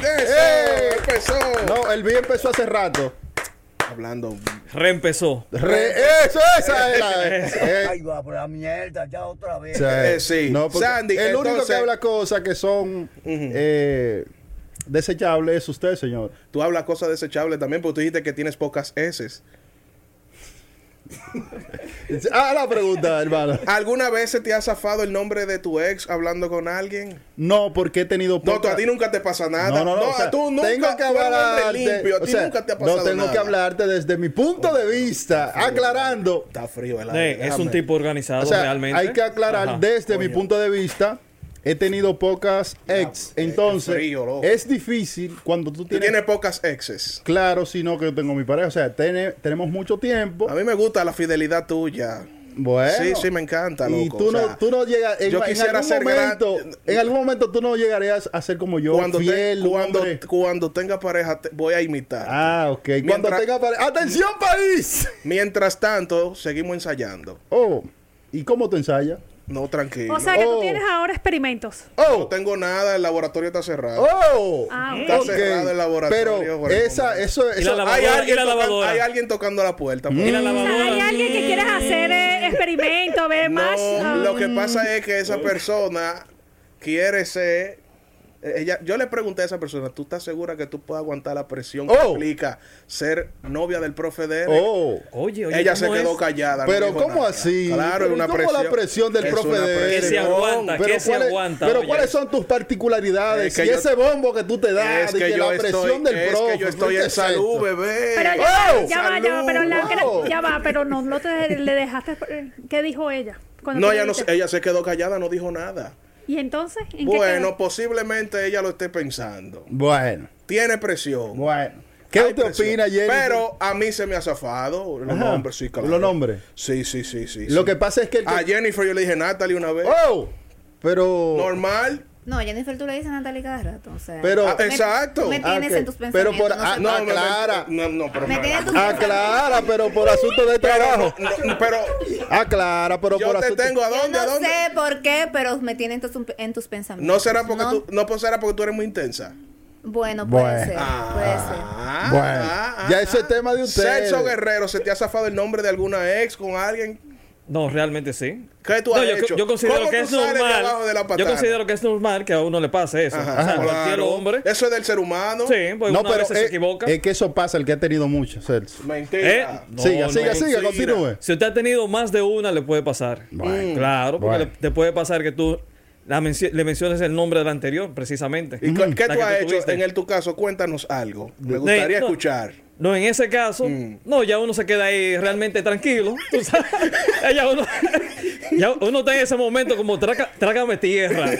beat, eso, ¡Eh! empezó. No, el beat empezó hace rato. Hablando. Reempezó. Re- eso, esa era. Eh, Ay, va por la mierda, ya otra vez. Eh, sí. No, Sandy, el único que habla cosas que son eh, desechables es usted, señor. Tú hablas cosas desechables también porque tú dijiste que tienes pocas S. Ah, la pregunta, hermano. ¿Alguna vez se te ha zafado el nombre de tu ex hablando con alguien? No, porque he tenido No, tú, poca- a ti nunca te pasa nada. No, no, no. o sea, tú nunca tengo que hablarte. limpio. A o ti sea, nunca te ha pasado no tengo nada. que hablarte desde mi punto de vista, aclarando. Está frío el es un tipo organizado O sea, realmente. hay que aclarar Ajá. desde mi punto de vista. He tenido pocas ex, qué entonces frío, es difícil cuando tú Tú tienes, tienes pocas exes. claro, si no que yo tengo mi pareja, o sea, tenemos mucho tiempo. A mí me gusta la fidelidad tuya. Bueno, Sí, sí, me encanta, y loco, tú o no, tú no llegas, en, yo en quisiera algún ser gran- momento, en algún momento tú no llegarías a ser como yo, Cuando, fiel, cuando, hombre. cuando tenga pareja, te- voy a imitar. Ah, ok. Cuando Mientras- tenga pareja, atención país. Mientras tanto, seguimos ensayando. Oh, ¿y cómo te ensayas? No, tranquilo. O sea que Oh. tú tienes ahora experimentos. no Oh, tengo nada, el laboratorio está cerrado. oh, Ah, Está cerrado el laboratorio Pero esa, eso, Y eso, la lavadora. hay, alguien y la tocan- lavadora. hay alguien tocando la puerta. Y la O sea, lavadora. hay alguien que quieres hacer eh, experimento, ver más. No, ah, lo que pasa es que esa persona quiere ser. Ella, yo le pregunté a esa persona, ¿tú estás segura que tú puedes aguantar la presión que Oh. implica ser novia del profe de oh. Oye, oye, Ella se ¿cómo quedó es? callada. Pero ¿cómo nada. así? Claro, ¿Y una cómo presión. la presión del Es profe de. Que se aguanta, Pero, que se ¿cuáles- aguanta, pero oye. ¿cuáles son tus particularidades? Es que y yo- ese bombo que tú te das, Es de que, la presión estoy, del es profe. que yo estoy ¿qué en es salud, esto? bebé. Pero ya, ¡Oh! va, ya va, ya va, pero la ¡Salud! ya va, pero no, no te le dejaste. ¿Qué dijo ella? cuando No, ella, le no, ella se quedó callada, no dijo nada. ¿Y entonces? ¿En qué Bueno, posiblemente ella lo esté pensando. Bueno, Tiene presión. bueno. ¿Qué Hay usted presión. opina, Jenny? Pero a mí se me ha zafado. Los Ajá. nombres, sí, claro. ¿Los nombres? Sí, sí, sí, sí. Lo sí. que pasa es que... el que- A Jennifer yo le dije Natalie una vez. ¡Oh! Pero... Normal. No, Jennifer, tú le dices a Natalie cada rato. O sea, Pero- Ah, me- exacto. me Ah, tienes en tus Pero pensamientos. por- no ah, sé no, aclara. No, no, pero. Me tienes tus Aclara, pero por asunto de trabajo. Pero, no, pero Aclara, pero yo por te asunto... tengo a Yo dónde, a no dónde. sé por qué, pero me tienen en tus, en tus pensamientos. No será porque No, tú, no pues será porque tú eres muy intensa. Bueno, puede Bueno. ser. Ah, puede Bueno, ya ese es tema de ustedes. Celso Guerrero, ¿se te ha zafado el nombre de alguna ex con alguien? No, realmente sí. ¿Qué tú No, has yo, hecho? yo considero ¿Cómo que tú es normal. abajo de la yo considero que es normal que a uno le pase eso. Ajá, o sea, cualquier claro. hombre. Eso es del ser humano. Sí, pues No, pero veces se es, equivoca. es que eso pasa, el que ha tenido muchos, Celso. Mentira. Eh, no, siga, no, siga, siga, continúe. Si usted ha tenido más de una, le puede pasar. Bueno. Claro, porque Bueno. le, te puede pasar que tú la menci- le menciones el nombre del anterior, precisamente. ¿Y qué- qué tú has hecho? tuviste. En el, tu caso, cuéntanos algo. Me gustaría no. escuchar. No, en ese caso, Mm. no, ya uno se queda ahí realmente tranquilo. tú sabes. ya uno, ya uno está en ese momento como "Traga- trágame tierra.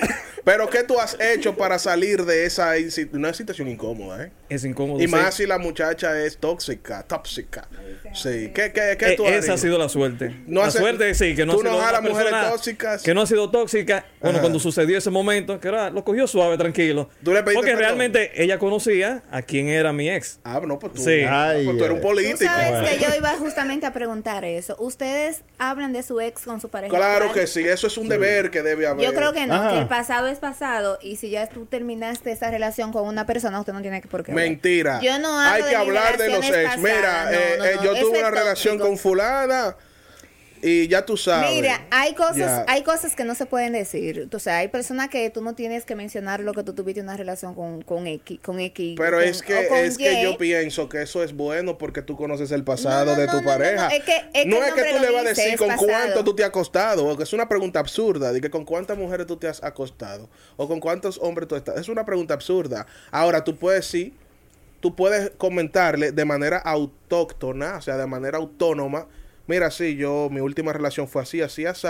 Pero ¿qué tú has hecho para salir de esa una situación incómoda, eh? Es incómodo. Y sí. más si la muchacha es tóxica, tóxica. Sí. ¿Qué, qué, qué Eh, tú has esa ha sido la suerte. No la hace- suerte sí, que no tú ha sido no una mujeres tóxicas. Que no ha sido tóxica. Bueno, Ajá. cuando sucedió ese momento, que era, lo cogió suave, tranquilo. ¿Tú le pediste Porque perdón? realmente ella conocía a quién era mi ex. Ah, no, pues tú, Sí. ah, Ay, pues tú eres un. Tú político. sabes que yo iba justamente a preguntar eso. ¿Ustedes hablan de su ex con su pareja? Claro actual? que sí, eso es un deber que debe haber. Yo creo que no, Ajá. que el pasado es pasado y si ya tú terminaste esa relación con una persona, usted no tiene que por qué. hablar. Mentira. Yo no hablo Hay que hablar de los ex. Mira, no, eh, no, eh, no, yo tuve una relación con fulana y ya tú sabes. Mira, hay cosas, Ya. hay cosas que no se pueden decir. O sea, hay personas que tú no tienes que mencionar lo que tú tuviste una relación con, con X, con X. Pero con- es que o es que yo pienso que eso es bueno porque tú conoces el pasado No, no, de tu no, pareja. no, es que- es que no el es que nombre tú le vas a decir con pasado. cuánto tú te has acostado, porque es una pregunta absurda, de que con cuántas mujeres tú te has acostado o con cuántos hombres tú estás. Es una pregunta absurda. Ahora tú puedes sí, tú puedes comentarle de manera autóctona, o sea, de manera autónoma. Mira, sí, yo mi última relación fue así, así, así.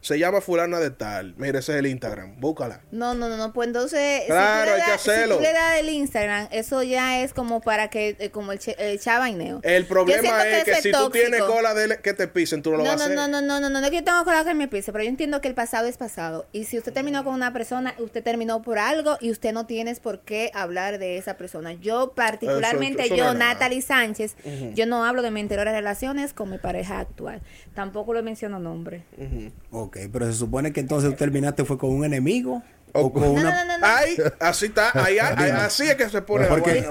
Se llama fulana de tal. Mira, ese es el Instagram. Búscala. No, no, no, no, pues entonces, Claro, si, tú le hay que das, si hacerlo. tú le das el Instagram, eso ya es como para que, eh, como el, che- el chavaineo. El problema es que, si tú tienes tóxico. cola de que te pisen, tú no lo No, vas a no, hacer. no, no, no, no, no, no es que yo tengo cola que me pise, pero yo entiendo que el pasado es pasado. Y si usted terminó con una persona, usted terminó por algo y usted no tienes por qué hablar de esa persona. Yo, particularmente Eso- eso yo. Natalie Sánchez, yo no hablo de mis anteriores relaciones con mi pareja actual. Tampoco le menciono nombre. Ok, pero se supone que entonces tú terminaste fue con un enemigo o con No, una... no, no, no. Ahí, así está, ahí, ahí, así es que se pone Porque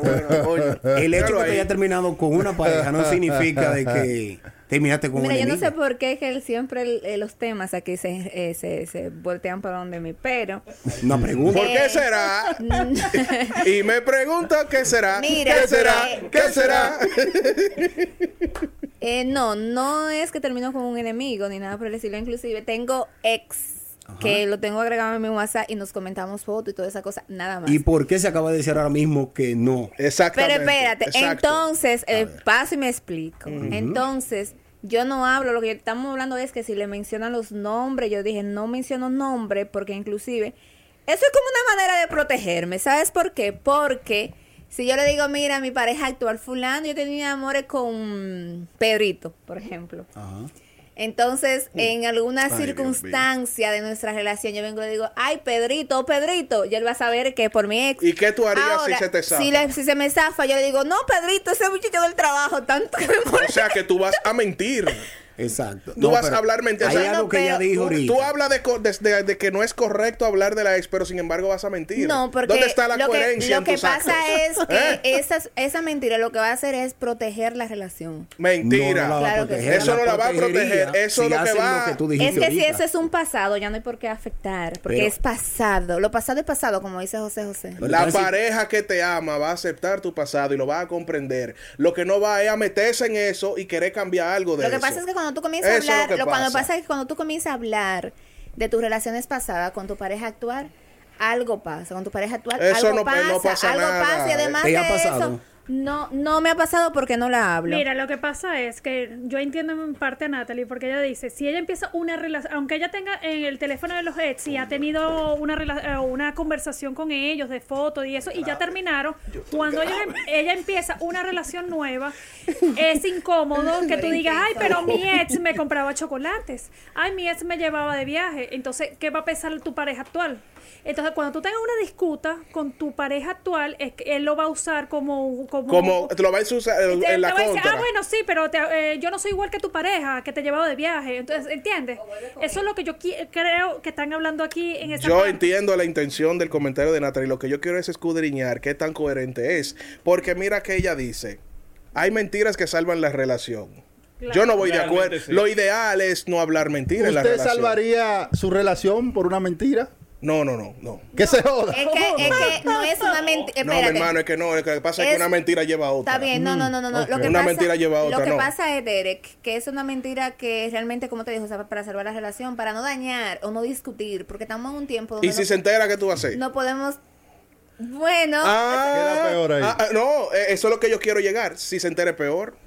bueno, el hecho de que haya terminado con una pareja no significa de que terminaste con Mira, un yo no sé por qué es que él siempre el- eh, los temas aquí se, eh, se, se voltean para donde mí, pero Una pregunta. ¿Por qué Eh, será? y me pregunto qué será. Mira, ¿Qué será? ¿Qué será? eh, no, no es que termino con un enemigo ni nada por el estilo. Inclusive tengo ex que lo tengo agregado en mi WhatsApp y nos comentamos fotos y toda esa cosa, nada más. ¿Y por qué se acaba de decir ahora mismo que no? Pero Exactamente. espérate, exacto. entonces, eh, paso y me explico. Entonces, yo no hablo, lo que estamos hablando es que si le mencionan los nombres, yo dije, no menciono nombre, porque inclusive, eso es como una manera de protegerme, ¿sabes por qué? Porque si yo le digo, mira, mi pareja actual fulano, yo tenía amores con Pedrito, por ejemplo. Ajá. Entonces, en alguna Ay, circunstancia de nuestra relación, yo vengo y le digo, ay, Pedrito, Pedrito, y él va a saber que por mi ex. ¿Y qué tú harías Ahora, si se te zafa? Si, le- si se me zafa, yo le digo, no, Pedrito, ese muchacho del trabajo, tanto que me O molesta. sea que tú vas a mentir. Exacto. Tú vas a hablar mentira. Hay O sea, algo no, que ella pero dijo Tú, ahorita. tú hablas de, co- de- de- de que no es correcto hablar de la ex, pero sin embargo vas a mentir. No, porque ¿Dónde está la lo que, coherencia lo en que tus pasa actos? es que ¿Eh? esa mentira lo que va a hacer es proteger la relación. Mentira. No, no la va a Claro que proteger, sí. Eso no la va a proteger, eso si lo que va- tú Es que si eso es un pasado, ya no hay por qué afectar, porque Pero- es pasado. Lo pasado es pasado, como dice José José. La pareja que te ama va a aceptar tu pasado y lo va a comprender. Lo que no va es a meterse en eso y querer cambiar algo de Lo que eso. pasa es que cuando tú comienzas Eso es a lo hablar, que lo, cuando pasa. pasa es que cuando tú comienzas a hablar de tus relaciones pasadas con tu pareja actual, algo pasa. Con tu pareja actual, Eso algo no- pasa, no pasa algo nada. pasa y además ¿Te de ha pasado? eso, no, no me ha pasado porque no la hablo. Mira, lo que pasa es que yo entiendo en parte a Natalie, porque ella dice, si ella empieza una relación, aunque ella tenga en el teléfono de los ex y ha tenido una, rela- eh, una conversación con ellos de fotos y eso, y ya terminaron, cuando ella, ella empieza una relación nueva, es incómodo que tú digas, ay, pero mi ex me compraba chocolates, ay, mi ex me llevaba de viaje, entonces, ¿qué va a pensar tu pareja actual? Entonces, cuando tú tengas una disputa con tu pareja actual, es que él lo va a usar como... Como, Como te lo vais a usar en, te- en la te decir, ah, bueno, sí, pero te- eh, yo no soy igual que tu pareja, que te llevaba de viaje. Entonces, ¿entiendes? Eso es lo que yo creo que están hablando aquí en esa Yo parte. entiendo la intención del comentario de Natalie. Lo que yo quiero es escudriñar qué tan coherente es. Porque mira que ella dice: hay mentiras que salvan la relación. yo no voy de acuerdo. sí. Lo ideal es no hablar mentiras en la ¿Usted relación. salvaría su relación por una mentira? No, no, no, no. Que se joda. Es que, es que no es una mentira. No, mi hermano, es que no. Lo que pasa es, que una mentira lleva a otra. Está bien, no, no, no, no. no. Lo que Una pasa, mentira lleva a otra, Lo que no. pasa es, Derek, que es una mentira que realmente, como te dijo, o sea, para salvar la relación, para no dañar o no discutir, porque estamos en un tiempo donde Y si no, se entera, ¿qué tú vas a hacer? no podemos. Bueno, Ah, Queda peor ahí. ah, ah, no, eh, eso es lo que yo quiero llegar. Si se entere, peor.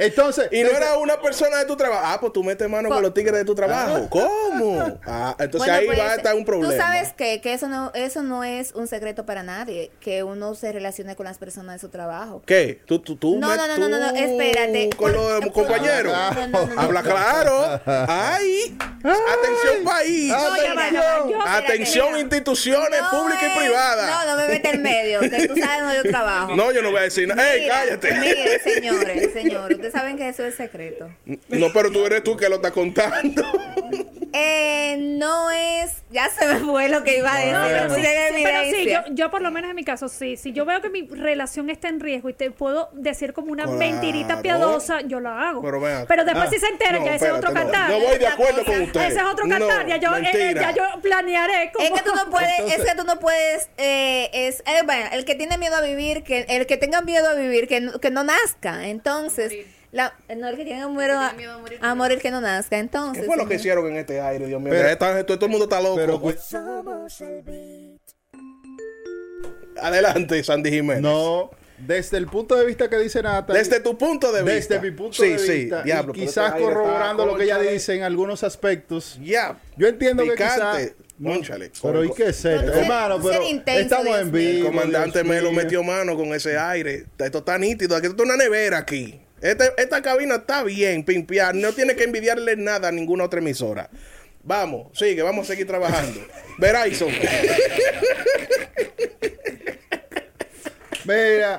Entonces, Y no era una persona de tu trabajo. Ah, pues tú metes mano con Po- los tigres de tu trabajo. ¿Cómo? Ah, entonces bueno, ahí pues, va a estar un problema. Tú sabes que, que eso no eso no es un secreto para nadie, que uno se relacione con las personas de su trabajo. ¿Qué? ¿Tú, tú, tú No, no, no, no, no, no, tú espérate. Con los por- compañeros. no, no, no, no, no. Habla claro. ¡Ay! Atención, país. Va, yo- Atención, instituciones No públicas y privadas. No, no me mete en medio, que tú sabes donde yo trabajo. No, yo no voy a decir nada. ¡Ey, cállate! Mire, señores, señores, ustedes saben que eso es secreto. No, pero tú eres tú que lo estás contando. Eh, no es, ya se me fue lo que iba a decir, No, pero sí, en sí, pero sí, evidencia. yo, yo por lo menos en mi caso, sí. Si yo veo que mi relación está en riesgo y te puedo decir como una Claro. mentirita piadosa, yo la hago. Pero después Ah, si se entera, no, ya ese es otro no. cantar. No voy de acuerdo con usted. Ese es otro No, cantar. ya, yo, eh, ya yo planearé como... Es que tú no puedes, es que tú no pudes, eh, es, eh, bueno, el que tiene miedo a vivir, que el que tenga miedo a vivir, que que no nazca, entonces, la, no el que tiene miedo a, a morir que no nazca, entonces. ¿Qué fue lo que hicieron en este aire, Dios mío? Pero- Esta- todo, todo el mundo está loco. pero cu- Adelante, Sandy Jiménez. no, desde el punto de vista que dice Nata. Desde tu punto de vista. Desde mi punto sí, de sí, vista, diablo, quizás este está, corroborando lo que ella dice en algunos aspectos. Ya. Yo entiendo que Picante. quizás... Cónchale. Pero ¿y qué es esto? Hermano, pero estamos en mío. El vivo. comandante Dios Melo mío. metió mano con ese aire. Esto está nítido. Aquí esto es una nevera aquí. Este- esta cabina está bien, pimpear. No tiene que envidiarle nada a ninguna otra emisora. Vamos, sigue, vamos a seguir trabajando. Verizon. Mira,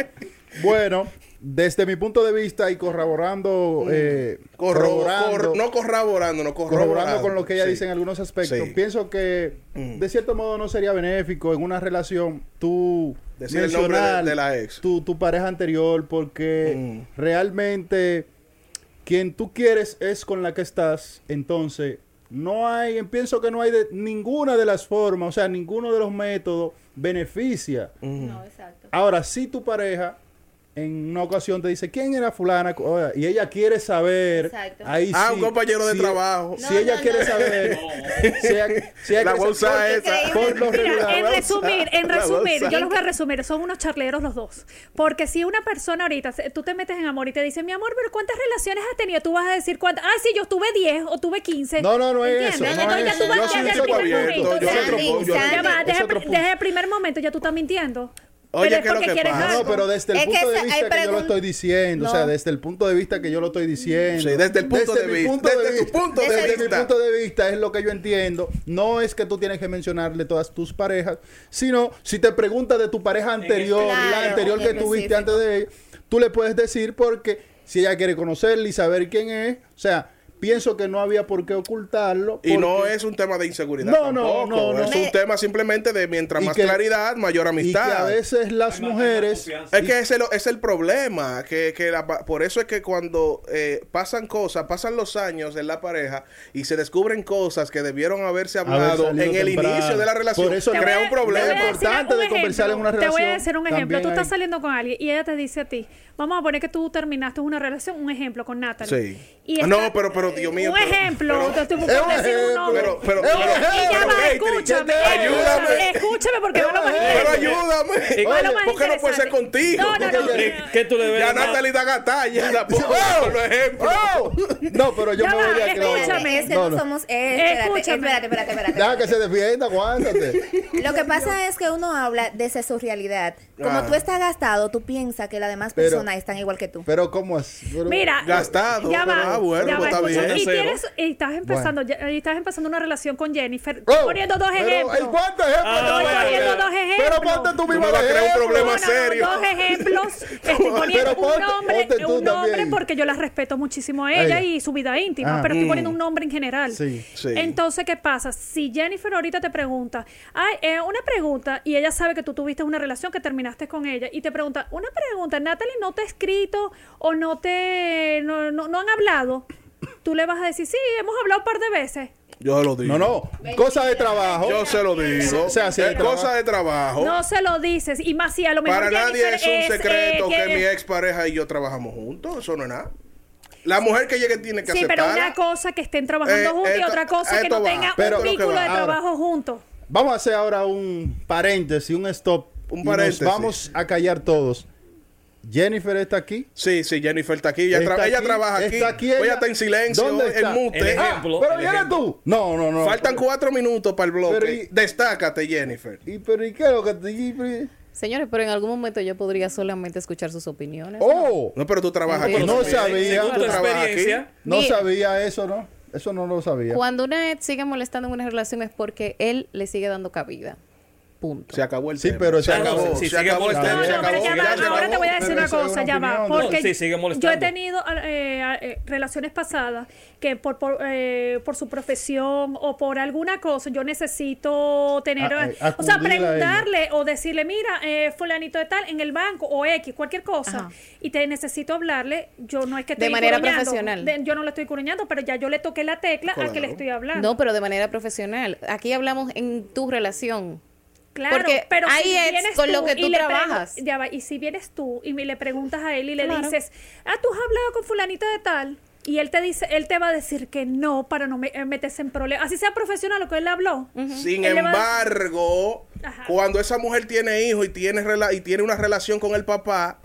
bueno, desde mi punto de vista y corroborando, eh, Corro- corroborando, cor- no corroborando, no corroborando. corroborando con lo que ella Sí. dice en algunos aspectos, Sí. pienso que Mm. de cierto modo no sería benéfico en una relación tú Decir el nombre de- la ex. Tu, tu pareja anterior porque Mm. realmente quien tú quieres es con la que estás, entonces no hay, pienso que no hay de ninguna de las formas, o sea, ninguno de los métodos beneficia. No, exacto. Ahora, si tu pareja en una ocasión te dice, ¿quién era fulana? Y ella quiere saber. Exacto. Ahí Ah, sí, un compañero de si- trabajo. Si No, ella no, quiere no. saber. Si ella, si ella La quiere voy a usar saber- esa. por Mira, en resumir, en resumir, yo los voy a resumir, son unos charleros los dos. Porque si una persona ahorita, se- tú te metes en amor y te dice, mi amor, pero ¿cuántas relaciones has tenido? Tú vas a decir, cuántas. ah, sí, yo tuve 10 o tuve 15. No, no, no es eso, no Entonces es ya tú eso. vas Yo ya soy un yo el primer momento ya tú estás mintiendo. Oye, Pero es ¿qué es lo porque que pasa? No, pero desde el Es que punto de vista que yo lo estoy diciendo, o sea, desde el punto de vista que yo lo estoy diciendo. Sí, desde el punto de vista, punto de desde tu punto de desde vista. mi punto de vista es lo que yo entiendo. No es que tú tienes que mencionarle todas tus parejas, sino si te pregunta de tu pareja anterior, la anterior que tuviste antes de ella, tú le puedes decir porque si ella quiere conocerle y saber quién es, o sea, pienso que no había por qué ocultarlo. Y no es un tema de inseguridad No, no, tampoco. no, no. Es un tema simplemente de mientras Y más que- claridad, mayor Y que a amistad. veces las mujeres... Es que ese lo- es el problema, que, que la pa- por eso es que cuando eh, pasan cosas, pasan los años en la pareja y se descubren cosas que debieron haberse Haber hablado en el temprano. inicio de la relación, Por eso crea a- un problema. importante un de conversar en una Te voy a relación, decir un ejemplo. Tú estás hay- saliendo con alguien y ella te dice a ti, vamos a poner que tú terminaste una relación, un ejemplo con Natalie. Sí. Y Ah, no, pero- pero, Dios mío, Un pero- ejemplo. pero- tú- tú Es puedes un decir un ejemplo. nombre. Pero, pero, pero-. Y ya va, escúchame. Ayúdame. Escúchame porque va lo más Pero ayúdame. ¿Por qué no puede ser contigo? No, no, no. ¿Qué, tú le ves? Ya? Natalie da gatalla. La pongo por ejemplo. No, pero yo me voy de aquí. escúchame. Es que No, somos. eh, espérate, Escúchame. espérate, espérate, espérate. Deja que se defienda, aguántate. Lo que pasa es que uno habla desde su realidad. Como tú estás gastado, tú piensas que las demás personas están igual que tú. Pero ¿cómo es? Mira, Gastado, ya va, ah, bueno, pues está escucha, Y, tienes, y estás empezando, ya- y estás empezando una relación con Jennifer, Oh, poniendo dos ejemplos. ¿y ¿Cuántos ejemplos? Ah, bueno, poner? poniendo dos ejemplos. Pero ponte tú mismo un ejemplo. problema No, no, serio. Dos ejemplos. Estoy poniendo Pero ponte- un nombre, ponte tú un nombre también. porque yo la respeto muchísimo a ella y su vida íntima, Ah. pero estoy Mm. poniendo un nombre en general. Sí. Sí. Entonces, ¿qué pasa? Si Jennifer ahorita te pregunta, ay, eh, una pregunta, y ella sabe que tú tuviste una relación que terminaste con ella, y te pregunta, una pregunta, Natalie no te ha escrito o no te, no, no, no han hablado, tú le vas a decir, sí, hemos hablado un par de veces. Yo se lo digo. No, no. Cosa de trabajo. Yo se lo digo. O sea, si es cosa de trabajo. No se lo dices, y más si a lo mejor Para nadie es un secreto eh, que mi expareja y yo trabajamos juntos. Eso no es nada. La mujer que llegue tiene que Sí, pero aceptar. una cosa que estén trabajando Eh, juntos y otra cosa que no va. tengan Pero- un Pero vínculo de Ahora. trabajo juntos. Vamos a hacer ahora un paréntesis, un stop. Un y nos paréntesis. vamos a callar todos. Jennifer está aquí. Sí, sí, Jennifer está aquí. Ella, Está tra- ella aquí, trabaja aquí. está aquí ella ella. está en silencio, ¿Dónde en está? mute. El Ah, ejemplo, pero el ejemplo. tú. No, no, no. Faltan cuatro minutos para el bloque. Pero y- Destácate, Jennifer. ¿Y pero y qué es lo que te Señores, pero en algún momento yo podría solamente escuchar sus opiniones. Oh, No, pero tú trabajas aquí. no tu sabía. Trabajas experiencia, No Mira. sabía eso, ¿no? Eso no lo sabía. Cuando una ex sigue molestando en una relación es porque él le sigue dando cabida. Punto. Se acabó el Sí, tema. pero se acabó. Si se sigue acabó el molestando, tema. se No, no, pero acabó, ya ya va, se ahora acabó. te voy a decir una cosa, ya va. Porque Sí, sigue yo he tenido eh, eh, relaciones pasadas que por, por, eh, por su profesión o por alguna cosa yo necesito tener, A- eh, o sea, a preguntarle o decirle, mira, eh, fulanito de tal, en el banco o X, cualquier cosa, Ajá. y te necesito hablarle, yo no es que De estoy manera curuñando, profesional. de- yo no le estoy curuñando, pero ya yo le toqué la tecla al que le estoy hablando. No, pero de manera profesional. Aquí hablamos en tu relación. Claro, Porque pero ahí si es vienes con lo que y tú trabajas. ya va, y si vienes tú y me le preguntas a él y le Claro. dices, ah, tú has hablado con fulanita de tal, y él te dice, él te va a decir que no para no me- eh, meterse en problemas, así sea profesional lo que él le habló. Sin Él embargo, cuando esa mujer tiene hijos y tiene, rela- y tiene una relación con el papá,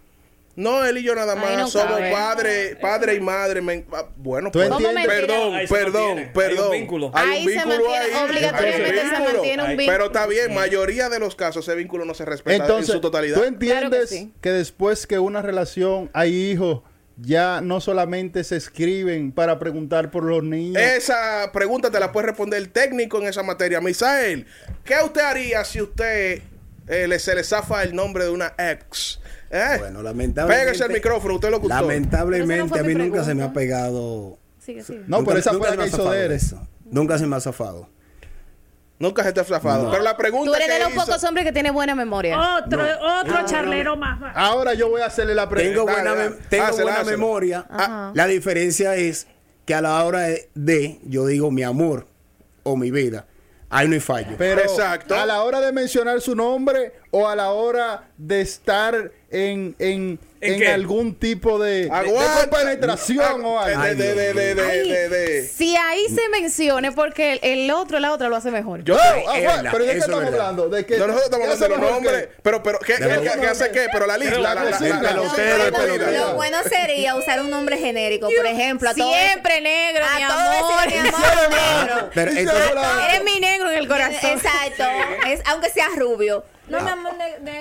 no, él y yo nada más no somos cabe. padre, padre y madre. me- ah, bueno, ¿Tú pues, entiendes? perdón, Ahí perdón, perdón. Hay un vínculo. Hay Ahí un se vínculo mantiene, ahí. obligatoriamente Hay un se mantiene un vínculo. Pero está bien, mayoría de los casos ese vínculo no se respeta Entonces, en su totalidad. ¿tú entiendes Claro que después que una relación hay hijos, ya no solamente se escriben para preguntar por los niños? Esa pregunta te la puede responder el técnico en esa materia. Misael, ¿qué usted haría si usted eh, le, se le zafa el nombre de una ex Eh, Bueno, lamentablemente. Pégase el micrófono, usted lo gustó. Pero Lamentablemente no a mí mi nunca se me ha pegado. Sigue, sigue. No, nunca- pero esa fue la me que ha hizo de eso. Nunca se me ha zafado. Nunca se te ha zafado. No. Pero la pregunta Tú eres de los hizo- pocos hombres que tiene buena memoria. Otro, otro charlero más. Ahora yo voy a hacerle la Tengo pregunta. Dale, buena, mem- tengo buena memoria. Ajá. La diferencia es que a la hora de, de, yo digo mi amor o mi vida, ahí no hay fallo. Pero Exacto. a la hora de mencionar su nombre o a la hora de estar en, en, ¿En qué? algún tipo de, de Aguanta. penetración o algo. De, de, de, de, Si ahí se mencione, porque el, el otro, la otra lo hace mejor. Yo, ah, es pero ¿de qué estamos verdad. hablando? ¿De qué? No, nosotros estamos ¿Qué hablando de los nombres. Pero, pero, ¿qué, qué, los- qué- qué hace qué? Pero la lista. Lo bueno sería usar un nombre genérico, por ejemplo, a Siempre negro, a mi amor. mi amor negro. Eres mi negro en el corazón. Exacto, es, aunque sea rubio. No, mi amor.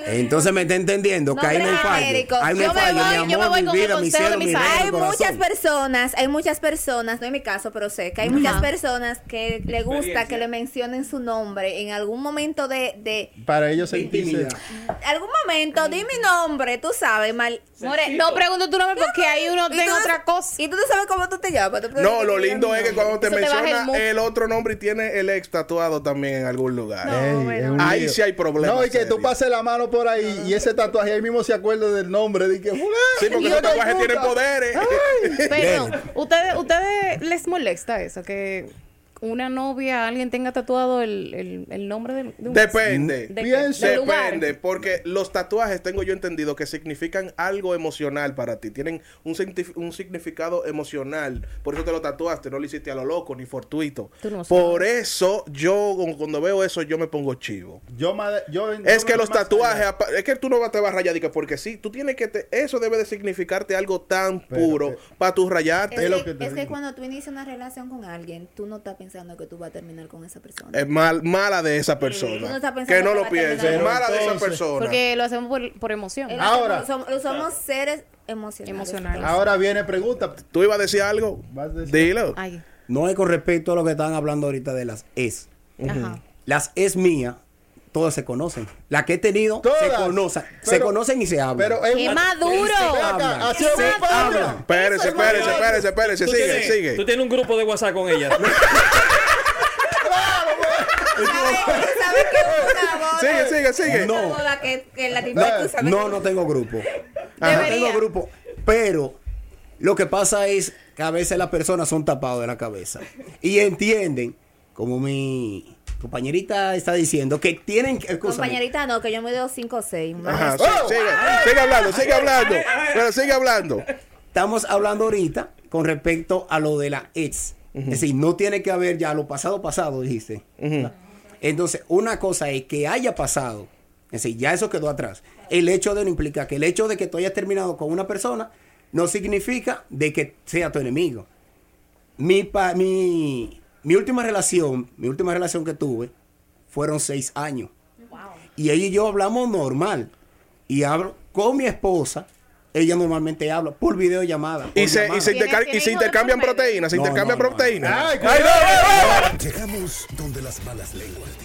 Entonces me está entendiendo que ahí no hay fallo. hay Yo me fallo, voy- mi yo me amor, voy mi con el vida, mi consejo cielo, de mi Hay muchas personas, hay muchas personas, no es mi caso, pero sé que hay muchas personas que le gusta que le mencionen su nombre en algún momento de, de Para ellos sentirse. Intimidad. algún momento, di mi nombre, tú sabes, mal. More, no pregunto tu nombre porque ahí uno tiene no- otra cosa. Y tú no sabes cómo tú te llamas. tú No, lo lindo es que cuando te Eso te baja el menciona el otro nombre y tiene el ex tatuado también en algún lugar. No. Ey, bueno. es un Ahí sí hay problemas No, y que tú pases la mano por ahí y ese tatuaje ahí mismo se acuerda del nombre. De que, Sí, porque tatuajes puta. tienen poderes. Pero, ¿ustedes, ¿ustedes les molesta eso? Que una novia, alguien tenga tatuado el, el, el nombre de, de un... Depende. de- lugar. Depende, porque los tatuajes tengo yo entendido que significan algo emocional para ti, tienen un, un significado emocional, por eso te lo tatuaste, no lo hiciste a lo loco ni fortuito. Tú no por eso yo cu- cuando veo eso yo me pongo chivo. Yo, ma- yo, Es que los tatuajes, es que tú no te vas a rayar, porque sí, tú tienes que, te- eso debe de significarte algo tan Pero puro que- para tú rayarte. Es lo que, que te es que digo. cuando tú inicias una relación con alguien, tú no estás pensando que tú vas a terminar con esa persona. Es mal, mala de esa persona. que no que lo pienses, con- mala de esa persona. Porque lo hacemos por, por emoción. Ahora- somos, somos- somos seres emocionales. Emocionales. Ahora viene pregunta. ¿Tú ibas a decir algo? Vas a decir- Dilo. Ay, No es con respecto a lo que están hablando ahorita de las es. ajá. Las es mías, todas se conocen. Las que he tenido se Todas. conocen. se conocen y se hablan. Pero es ¡Qué maduro! Acá, hablan. así Se es hablan. Espérese, es espérese, espérese, sigue, tienes- sigue. Tú tienes un grupo de WhatsApp con ella. ¿Sabes sabes que una boda? Sigue, sigue. Una No. que, que la No, tengo grupo. No tengo grupo. Pero lo que pasa es que a veces las personas son tapados de la cabeza. Y entienden, como mi compañerita está diciendo, que tienen que... Compañerita, no, que yo me doy 5 o 6. Ajá, sí, sigue, sigue hablando, sigue hablando. Pero sigue hablando. Estamos hablando ahorita con respecto a lo de la ex. Es decir, no tiene que haber ya lo pasado pasado, dijiste. Entonces, una cosa es que haya pasado. Es decir, ya eso quedó atrás. El hecho de no implica que el hecho de que tú hayas terminado con una persona no significa de que sea tu enemigo. Mi, pa- mi, mi última relación, mi última relación que tuve, fueron seis años. Y ella y yo hablamos normal. Y hablo con mi esposa. Ella normalmente habla por videollamada. por Y se, y se, ¿Tiene- interca- y se intercambian proteínas, se No, intercambian no, no. proteínas. Ay, Ay, no, no, no, no. Llegamos donde las malas lenguas dicen.